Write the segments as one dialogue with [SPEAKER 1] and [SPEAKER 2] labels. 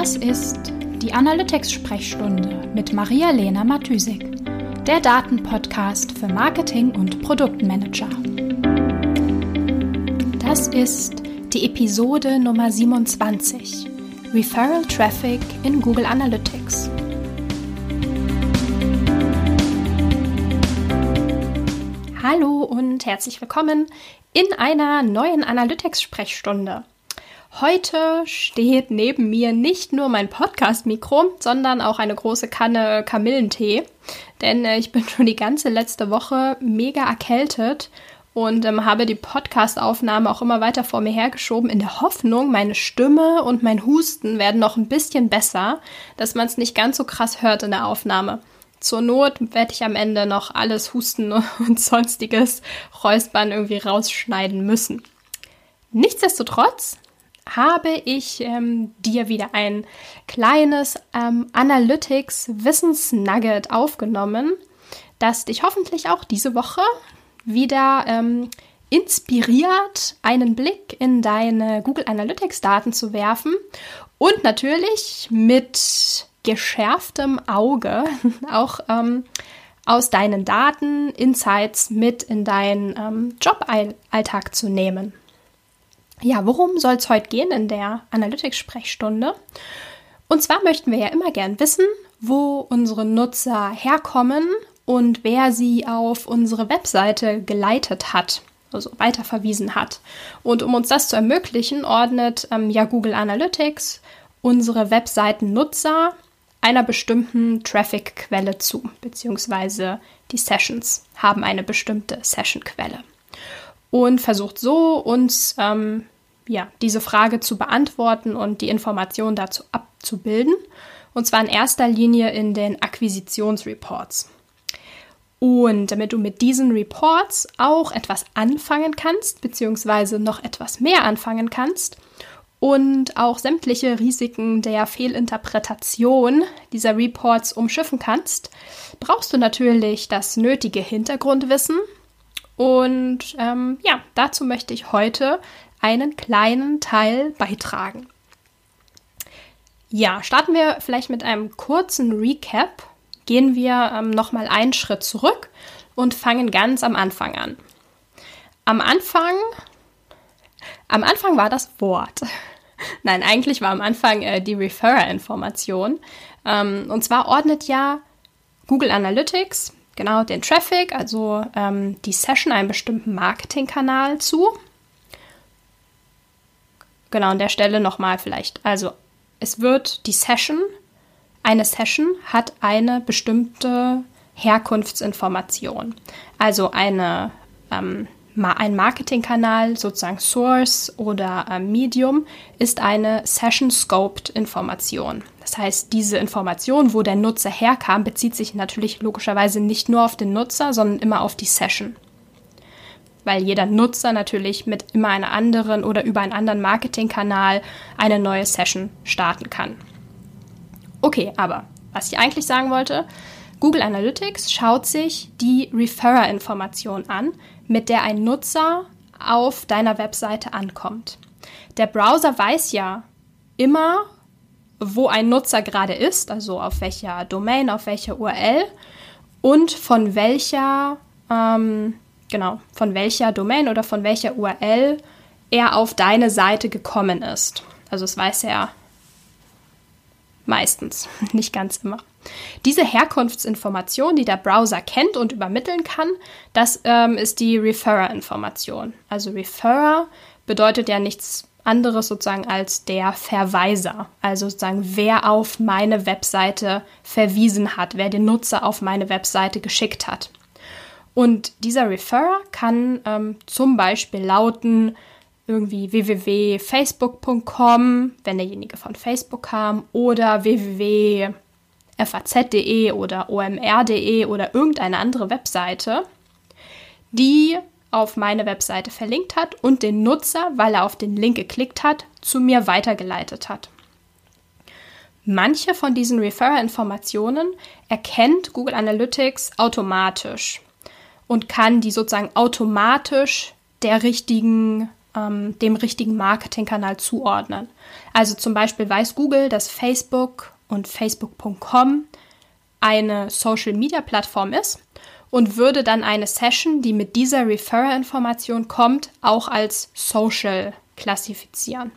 [SPEAKER 1] Das ist die Analytics-Sprechstunde mit Maria-Lena Matysik, der Datenpodcast für Marketing und Produktmanager. Das ist die Episode Nummer 27, Referral Traffic in Google Analytics. Hallo und herzlich willkommen in einer neuen Analytics-Sprechstunde. Heute steht neben mir nicht nur mein Podcast-Mikro, sondern auch eine große Kanne Kamillentee. Denn äh, ich bin schon die ganze letzte Woche mega erkältet und ähm, habe die Podcast-Aufnahme auch immer weiter vor mir hergeschoben, in der Hoffnung, meine Stimme und mein Husten werden noch ein bisschen besser, dass man es nicht ganz so krass hört in der Aufnahme. Zur Not werde ich am Ende noch alles Husten und sonstiges Räuspern irgendwie rausschneiden müssen. Nichtsdestotrotz habe ich ähm, dir wieder ein kleines ähm, Analytics-Wissensnugget aufgenommen, das dich hoffentlich auch diese Woche wieder ähm, inspiriert, einen Blick in deine Google Analytics-Daten zu werfen und natürlich mit geschärftem Auge auch ähm, aus deinen Daten Insights mit in deinen ähm, Joballtag zu nehmen. Ja, worum soll es heute gehen in der Analytics-Sprechstunde? Und zwar möchten wir ja immer gern wissen, wo unsere Nutzer herkommen und wer sie auf unsere Webseite geleitet hat, also weiterverwiesen hat. Und um uns das zu ermöglichen, ordnet ähm, ja Google Analytics unsere Webseitennutzer einer bestimmten Traffic-Quelle zu, beziehungsweise die Sessions haben eine bestimmte Session-Quelle und versucht so uns ähm, ja, diese Frage zu beantworten und die Informationen dazu abzubilden. Und zwar in erster Linie in den Akquisitionsreports. Und damit du mit diesen Reports auch etwas anfangen kannst, beziehungsweise noch etwas mehr anfangen kannst und auch sämtliche Risiken der Fehlinterpretation dieser Reports umschiffen kannst, brauchst du natürlich das nötige Hintergrundwissen und ähm, ja, dazu möchte ich heute einen kleinen Teil beitragen. Ja, starten wir vielleicht mit einem kurzen Recap. Gehen wir ähm, nochmal einen Schritt zurück und fangen ganz am Anfang an. Am Anfang, am Anfang war das Wort. Nein, eigentlich war am Anfang äh, die Referrer-Information. Ähm, und zwar ordnet ja Google Analytics genau den Traffic, also ähm, die Session einem bestimmten Marketingkanal zu. Genau an der Stelle nochmal vielleicht. Also es wird die Session, eine Session hat eine bestimmte Herkunftsinformation. Also eine ähm, ein Marketingkanal, sozusagen Source oder äh, Medium, ist eine Session-Scoped-Information. Das heißt, diese Information, wo der Nutzer herkam, bezieht sich natürlich logischerweise nicht nur auf den Nutzer, sondern immer auf die Session. Weil jeder Nutzer natürlich mit immer einer anderen oder über einen anderen Marketingkanal eine neue Session starten kann. Okay, aber was ich eigentlich sagen wollte, Google Analytics schaut sich die Referrer-Information an, mit der ein Nutzer auf deiner Webseite ankommt. Der Browser weiß ja immer, wo ein Nutzer gerade ist, also auf welcher Domain, auf welcher URL und von welcher, ähm, genau, von welcher Domain oder von welcher URL er auf deine Seite gekommen ist. Also es weiß er meistens, nicht ganz immer. Diese Herkunftsinformation, die der Browser kennt und übermitteln kann, das ähm, ist die Referrer-Information. Also Referrer bedeutet ja nichts anderes sozusagen als der Verweiser. Also sozusagen, wer auf meine Webseite verwiesen hat, wer den Nutzer auf meine Webseite geschickt hat. Und dieser Referrer kann ähm, zum Beispiel lauten, irgendwie www.facebook.com, wenn derjenige von Facebook kam, oder www faz.de oder omr.de oder irgendeine andere Webseite, die auf meine Webseite verlinkt hat und den Nutzer, weil er auf den Link geklickt hat, zu mir weitergeleitet hat. Manche von diesen Referrer-Informationen erkennt Google Analytics automatisch und kann die sozusagen automatisch der richtigen ähm, dem richtigen Marketingkanal zuordnen. Also zum Beispiel weiß Google, dass Facebook und Facebook.com eine Social-Media-Plattform ist und würde dann eine Session, die mit dieser Referrer-Information kommt, auch als Social klassifizieren.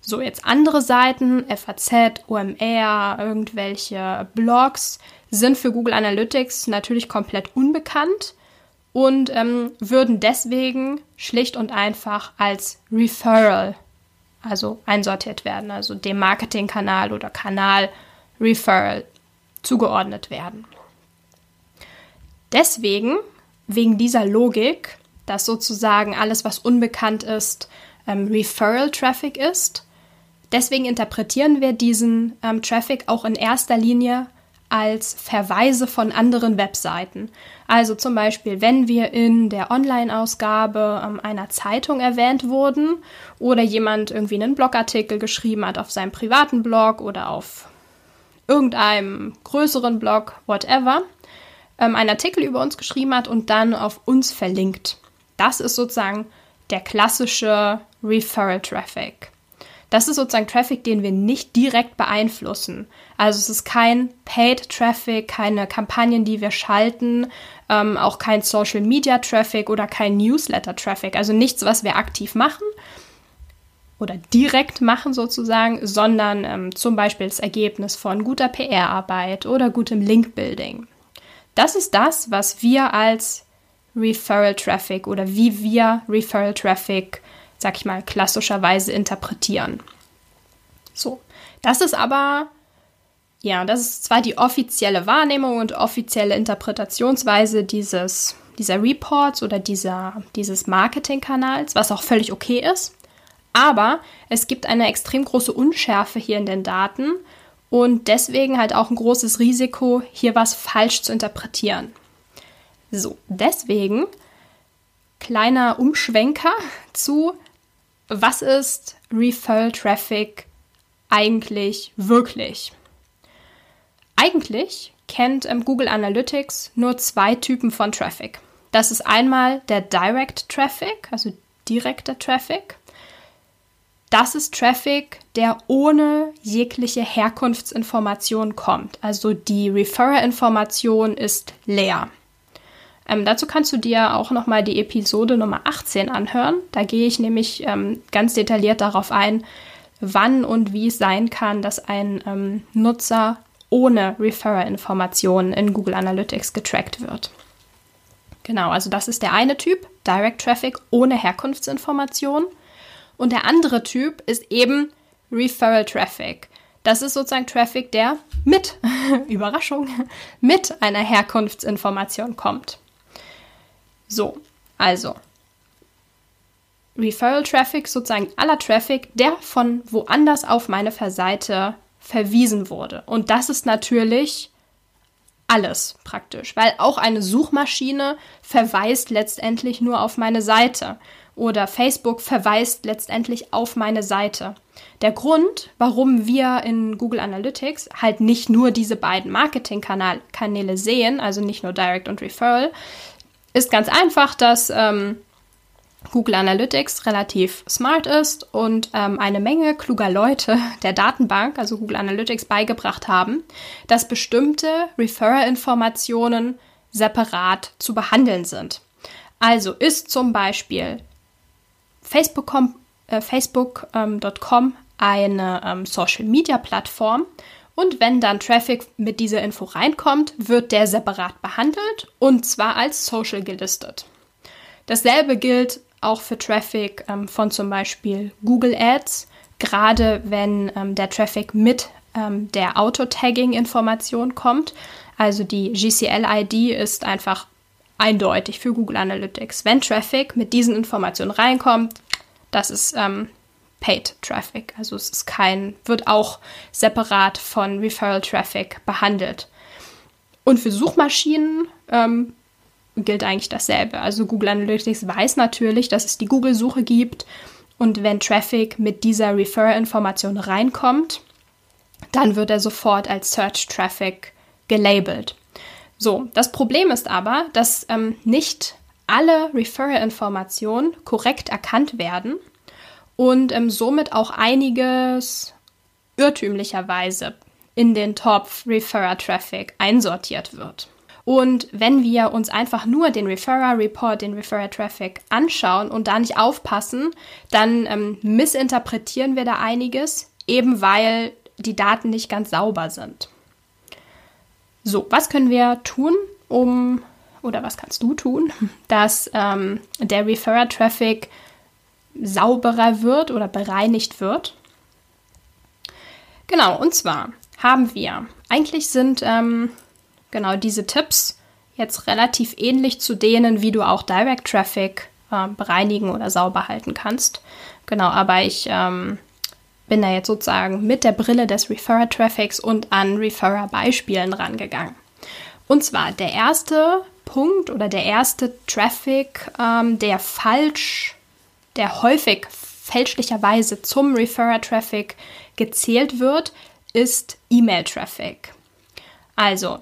[SPEAKER 1] So, jetzt andere Seiten, FAZ, OMR, irgendwelche Blogs, sind für Google Analytics natürlich komplett unbekannt und ähm, würden deswegen schlicht und einfach als Referral, also einsortiert werden, also dem Marketingkanal oder Kanal Referral zugeordnet werden. Deswegen, wegen dieser Logik, dass sozusagen alles, was unbekannt ist, ähm, Referral-Traffic ist, deswegen interpretieren wir diesen ähm, Traffic auch in erster Linie als Verweise von anderen Webseiten. Also zum Beispiel, wenn wir in der Online-Ausgabe ähm, einer Zeitung erwähnt wurden oder jemand irgendwie einen Blogartikel geschrieben hat auf seinem privaten Blog oder auf irgendeinem größeren Blog, whatever, ähm, einen Artikel über uns geschrieben hat und dann auf uns verlinkt. Das ist sozusagen der klassische Referral Traffic. Das ist sozusagen Traffic, den wir nicht direkt beeinflussen. Also es ist kein Paid Traffic, keine Kampagnen, die wir schalten, ähm, auch kein Social Media Traffic oder kein Newsletter Traffic. Also nichts, was wir aktiv machen oder direkt machen sozusagen, sondern ähm, zum Beispiel das Ergebnis von guter PR-Arbeit oder gutem Link-Building. Das ist das, was wir als Referral Traffic oder wie wir Referral Traffic, sag ich mal, klassischerweise interpretieren. So, das ist aber, ja, das ist zwar die offizielle Wahrnehmung und offizielle Interpretationsweise dieses, dieser Reports oder dieser, dieses Marketingkanals, was auch völlig okay ist, aber es gibt eine extrem große Unschärfe hier in den Daten und deswegen halt auch ein großes Risiko, hier was falsch zu interpretieren. So, deswegen kleiner Umschwenker zu, was ist Referral Traffic eigentlich wirklich? Eigentlich kennt ähm, Google Analytics nur zwei Typen von Traffic. Das ist einmal der Direct Traffic, also direkter Traffic, das ist Traffic, der ohne jegliche Herkunftsinformation kommt. Also die Referrer-Information ist leer. Ähm, dazu kannst du dir auch nochmal die Episode Nummer 18 anhören. Da gehe ich nämlich ähm, ganz detailliert darauf ein, wann und wie es sein kann, dass ein ähm, Nutzer ohne Referrer-Informationen in Google Analytics getrackt wird. Genau, also das ist der eine Typ, Direct Traffic ohne Herkunftsinformation. Und der andere Typ ist eben Referral Traffic. Das ist sozusagen Traffic, der mit, Überraschung, mit einer Herkunftsinformation kommt. So, also Referral Traffic, sozusagen aller Traffic, der von woanders auf meine Seite verwiesen wurde. Und das ist natürlich alles praktisch, weil auch eine Suchmaschine verweist letztendlich nur auf meine Seite oder Facebook verweist letztendlich auf meine Seite. Der Grund, warum wir in Google Analytics halt nicht nur diese beiden Marketingkanäle sehen, also nicht nur Direct und Referral, ist ganz einfach, dass ähm, Google Analytics relativ smart ist und ähm, eine Menge kluger Leute der Datenbank, also Google Analytics, beigebracht haben, dass bestimmte Referrer-Informationen separat zu behandeln sind. Also ist zum Beispiel Facebook.com äh, Facebook, ähm, eine ähm, Social-Media-Plattform. Und wenn dann Traffic mit dieser Info reinkommt, wird der separat behandelt und zwar als Social gelistet. Dasselbe gilt auch für Traffic ähm, von zum Beispiel Google Ads, gerade wenn ähm, der Traffic mit ähm, der Auto-Tagging-Information kommt. Also die GCL-ID ist einfach eindeutig für Google Analytics. Wenn Traffic mit diesen Informationen reinkommt, das ist ähm, Paid Traffic. Also es ist kein, wird auch separat von Referral Traffic behandelt. Und für Suchmaschinen ähm, gilt eigentlich dasselbe. Also Google Analytics weiß natürlich, dass es die Google-Suche gibt. Und wenn Traffic mit dieser Referral-Information reinkommt, dann wird er sofort als Search Traffic gelabelt. So, das Problem ist aber, dass ähm, nicht alle Referral-Informationen korrekt erkannt werden und ähm, somit auch einiges irrtümlicherweise in den Top Referrer Traffic einsortiert wird. Und wenn wir uns einfach nur den Referrer Report, den Referrer Traffic anschauen und da nicht aufpassen, dann ähm, missinterpretieren wir da einiges, eben weil die Daten nicht ganz sauber sind. So, was können wir tun, um, oder was kannst du tun, dass ähm, der Referrer Traffic sauberer wird oder bereinigt wird? Genau, und zwar haben wir, eigentlich sind ähm, genau diese Tipps jetzt relativ ähnlich zu denen, wie du auch Direct Traffic äh, bereinigen oder sauber halten kannst. Genau, aber ich ähm, bin da jetzt sozusagen mit der Brille des Referrer Traffics und an Referrer Beispielen rangegangen. Und zwar der erste Punkt oder der erste Traffic, ähm, der falsch, der häufig fälschlicherweise zum Referrer Traffic gezählt wird, ist E-Mail-Traffic. Also,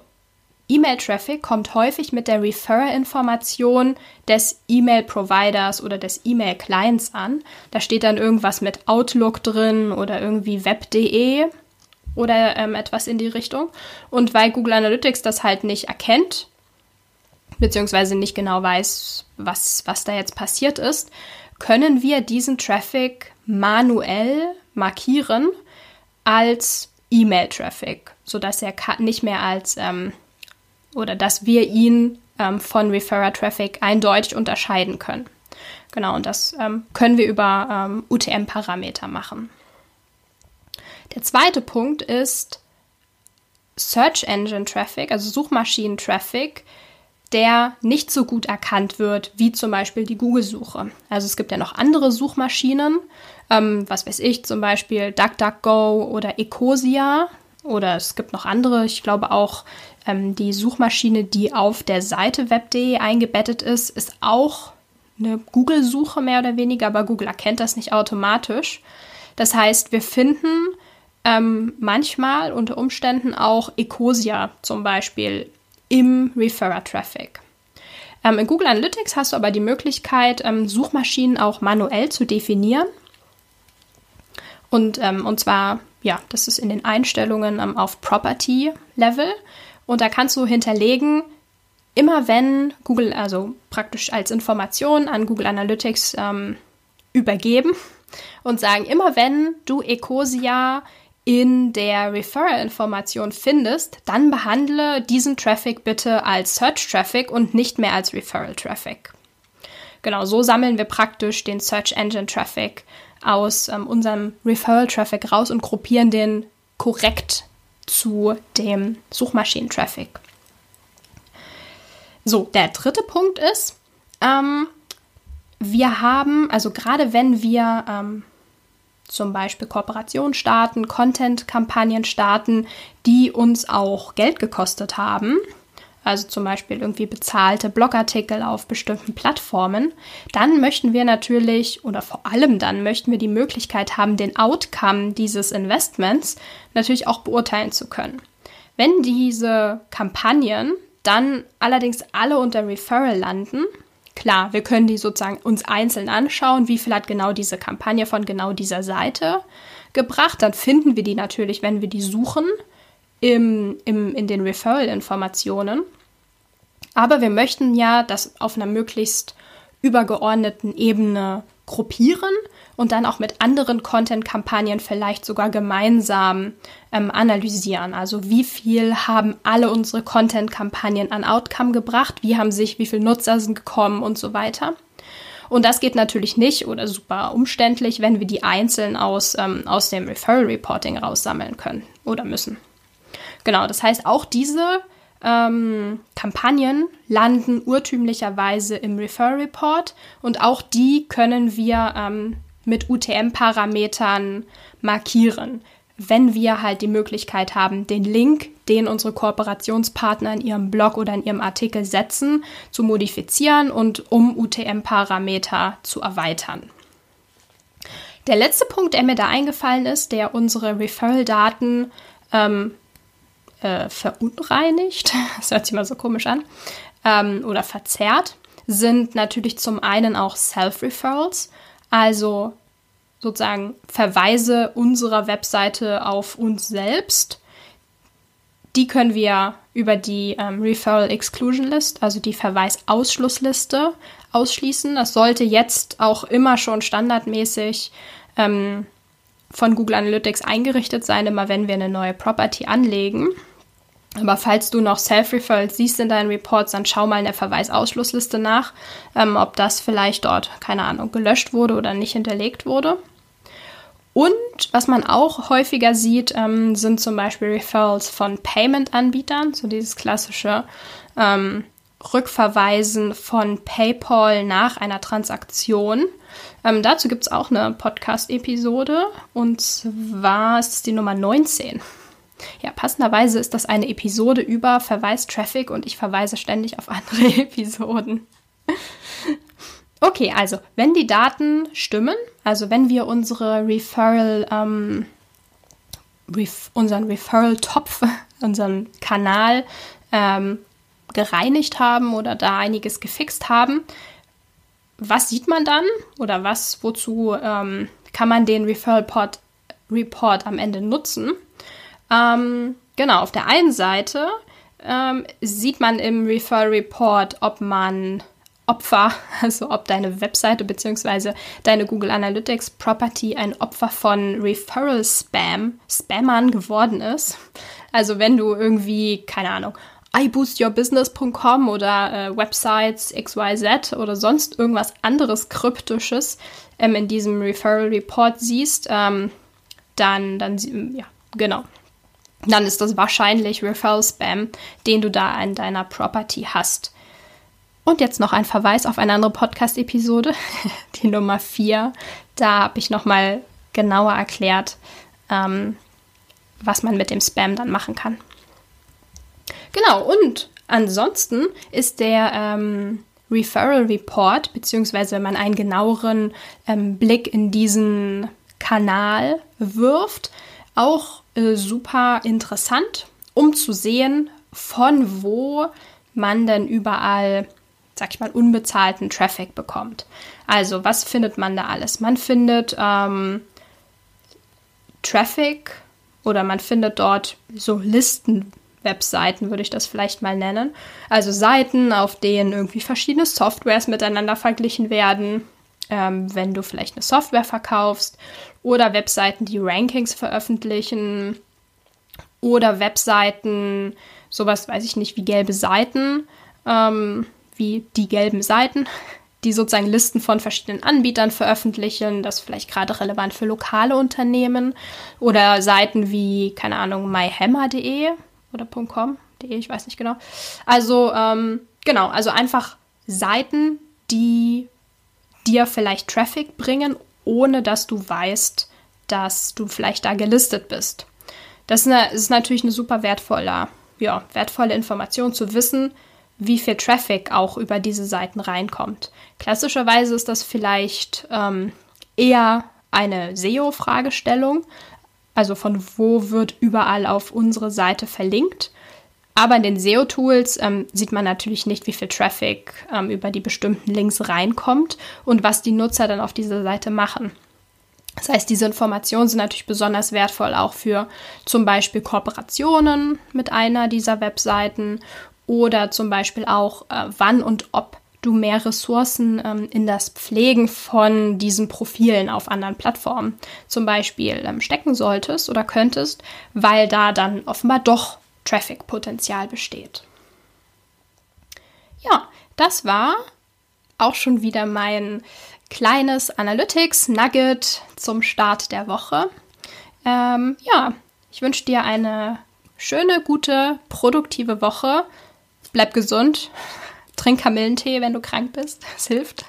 [SPEAKER 1] E-Mail-Traffic kommt häufig mit der Referrer-Information des E-Mail-Providers oder des E-Mail-Clients an. Da steht dann irgendwas mit Outlook drin oder irgendwie web.de oder ähm, etwas in die Richtung. Und weil Google Analytics das halt nicht erkennt, beziehungsweise nicht genau weiß, was, was da jetzt passiert ist, können wir diesen Traffic manuell markieren als E-Mail-Traffic, sodass er nicht mehr als ähm, oder dass wir ihn ähm, von Referrer-Traffic eindeutig unterscheiden können. Genau, und das ähm, können wir über ähm, UTM-Parameter machen. Der zweite Punkt ist Search Engine Traffic, also Suchmaschinen-Traffic, der nicht so gut erkannt wird wie zum Beispiel die Google-Suche. Also es gibt ja noch andere Suchmaschinen, ähm, was weiß ich, zum Beispiel DuckDuckGo oder Ecosia. Oder es gibt noch andere, ich glaube auch ähm, die Suchmaschine, die auf der Seite web.de eingebettet ist, ist auch eine Google-Suche mehr oder weniger, aber Google erkennt das nicht automatisch. Das heißt, wir finden ähm, manchmal unter Umständen auch Ecosia zum Beispiel im Referrer-Traffic. Ähm, in Google Analytics hast du aber die Möglichkeit, ähm, Suchmaschinen auch manuell zu definieren. Und, ähm, und zwar, ja, das ist in den Einstellungen ähm, auf Property-Level. Und da kannst du hinterlegen, immer wenn Google, also praktisch als Information an Google Analytics ähm, übergeben und sagen, immer wenn du Ecosia in der Referral-Information findest, dann behandle diesen Traffic bitte als Search-Traffic und nicht mehr als Referral-Traffic. Genau, so sammeln wir praktisch den Search Engine Traffic aus ähm, unserem Referral-Traffic raus und gruppieren den korrekt zu dem Suchmaschinen-Traffic. So, der dritte Punkt ist, ähm, wir haben, also gerade wenn wir ähm, zum Beispiel Kooperationen starten, Content-Kampagnen starten, die uns auch Geld gekostet haben, also zum Beispiel irgendwie bezahlte Blogartikel auf bestimmten Plattformen, dann möchten wir natürlich oder vor allem dann möchten wir die Möglichkeit haben, den Outcome dieses Investments natürlich auch beurteilen zu können. Wenn diese Kampagnen dann allerdings alle unter Referral landen, klar, wir können die sozusagen uns einzeln anschauen, wie viel hat genau diese Kampagne von genau dieser Seite gebracht, dann finden wir die natürlich, wenn wir die suchen im, im, in den Referral-Informationen. Aber wir möchten ja das auf einer möglichst übergeordneten Ebene gruppieren und dann auch mit anderen Content-Kampagnen vielleicht sogar gemeinsam ähm, analysieren. Also wie viel haben alle unsere Content-Kampagnen an Outcome gebracht, wie haben sich, wie viele Nutzer sind gekommen und so weiter. Und das geht natürlich nicht oder super umständlich, wenn wir die einzeln aus, ähm, aus dem Referral Reporting raussammeln können oder müssen. Genau, das heißt, auch diese ähm, Kampagnen landen urtümlicherweise im Refer Report und auch die können wir ähm, mit UTM-Parametern markieren, wenn wir halt die Möglichkeit haben, den Link, den unsere Kooperationspartner in ihrem Blog oder in ihrem Artikel setzen, zu modifizieren und um UTM-Parameter zu erweitern. Der letzte Punkt, der mir da eingefallen ist, der unsere Referral-Daten ähm, äh, verunreinigt, das hört sich mal so komisch an, ähm, oder verzerrt, sind natürlich zum einen auch Self-Referrals, also sozusagen Verweise unserer Webseite auf uns selbst. Die können wir über die ähm, Referral Exclusion List, also die Verweisausschlussliste, ausschließen. Das sollte jetzt auch immer schon standardmäßig ähm, von Google Analytics eingerichtet sein, immer wenn wir eine neue Property anlegen. Aber falls du noch Self-Referrals siehst in deinen Reports, dann schau mal in der Verweisausschlussliste nach, ähm, ob das vielleicht dort, keine Ahnung, gelöscht wurde oder nicht hinterlegt wurde. Und was man auch häufiger sieht, ähm, sind zum Beispiel Referrals von Payment-Anbietern, so dieses klassische ähm, Rückverweisen von PayPal nach einer Transaktion. Ähm, dazu gibt es auch eine Podcast-Episode und zwar ist es die Nummer 19. Ja, passenderweise ist das eine Episode über Verweis-Traffic und ich verweise ständig auf andere Episoden. Okay, also wenn die Daten stimmen, also wenn wir unsere Referral, ähm, ref unseren Referral-Topf, unseren Kanal ähm, gereinigt haben oder da einiges gefixt haben, was sieht man dann oder was, wozu ähm, kann man den Referral Report, am Ende nutzen? Ähm, genau, auf der einen Seite ähm, sieht man im Referral Report, ob man Opfer, also ob deine Webseite bzw. deine Google Analytics Property ein Opfer von Referral Spam, Spammern geworden ist. Also wenn du irgendwie, keine Ahnung, iboostyourbusiness.com oder äh, Websites XYZ oder sonst irgendwas anderes Kryptisches ähm, in diesem Referral Report siehst, ähm, dann, dann, ja, genau. Dann ist das wahrscheinlich Referral Spam, den du da in deiner Property hast. Und jetzt noch ein Verweis auf eine andere Podcast-Episode, die Nummer 4. Da habe ich nochmal genauer erklärt, ähm, was man mit dem Spam dann machen kann. Genau, und ansonsten ist der ähm, Referral Report, beziehungsweise wenn man einen genaueren ähm, Blick in diesen Kanal wirft, auch äh, super interessant, um zu sehen, von wo man denn überall sag ich mal, unbezahlten Traffic bekommt. Also, was findet man da alles? Man findet ähm, Traffic oder man findet dort so Listen-Webseiten, würde ich das vielleicht mal nennen. Also Seiten, auf denen irgendwie verschiedene Softwares miteinander verglichen werden, ähm, wenn du vielleicht eine Software verkaufst. Oder Webseiten, die Rankings veröffentlichen. Oder Webseiten, sowas weiß ich nicht, wie gelbe Seiten. Ähm, wie die gelben Seiten, die sozusagen Listen von verschiedenen Anbietern veröffentlichen, das vielleicht gerade relevant für lokale Unternehmen oder Seiten wie, keine Ahnung, myhammer.de oder .com.de, ich weiß nicht genau. Also, ähm, genau, also einfach Seiten, die dir vielleicht Traffic bringen, ohne dass du weißt, dass du vielleicht da gelistet bist. Das ist, eine, ist natürlich eine super wertvolle, ja, wertvolle Information zu wissen, wie viel Traffic auch über diese Seiten reinkommt. Klassischerweise ist das vielleicht ähm, eher eine SEO-Fragestellung, also von wo wird überall auf unsere Seite verlinkt. Aber in den SEO-Tools ähm, sieht man natürlich nicht, wie viel Traffic ähm, über die bestimmten Links reinkommt und was die Nutzer dann auf dieser Seite machen. Das heißt, diese Informationen sind natürlich besonders wertvoll auch für zum Beispiel Kooperationen mit einer dieser Webseiten oder zum Beispiel auch, äh, wann und ob du mehr Ressourcen ähm, in das Pflegen von diesen Profilen auf anderen Plattformen zum Beispiel ähm, stecken solltest oder könntest, weil da dann offenbar doch Traffic-Potenzial besteht. Ja, das war auch schon wieder mein kleines Analytics-Nugget zum Start der Woche. Ähm, ja, ich wünsche dir eine schöne, gute, produktive Woche bleib gesund, trink Kamillentee, wenn du krank bist, das hilft.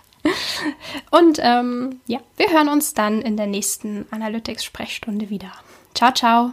[SPEAKER 1] Und ähm, ja, wir hören uns dann in der nächsten Analytics-Sprechstunde wieder. Ciao, ciao.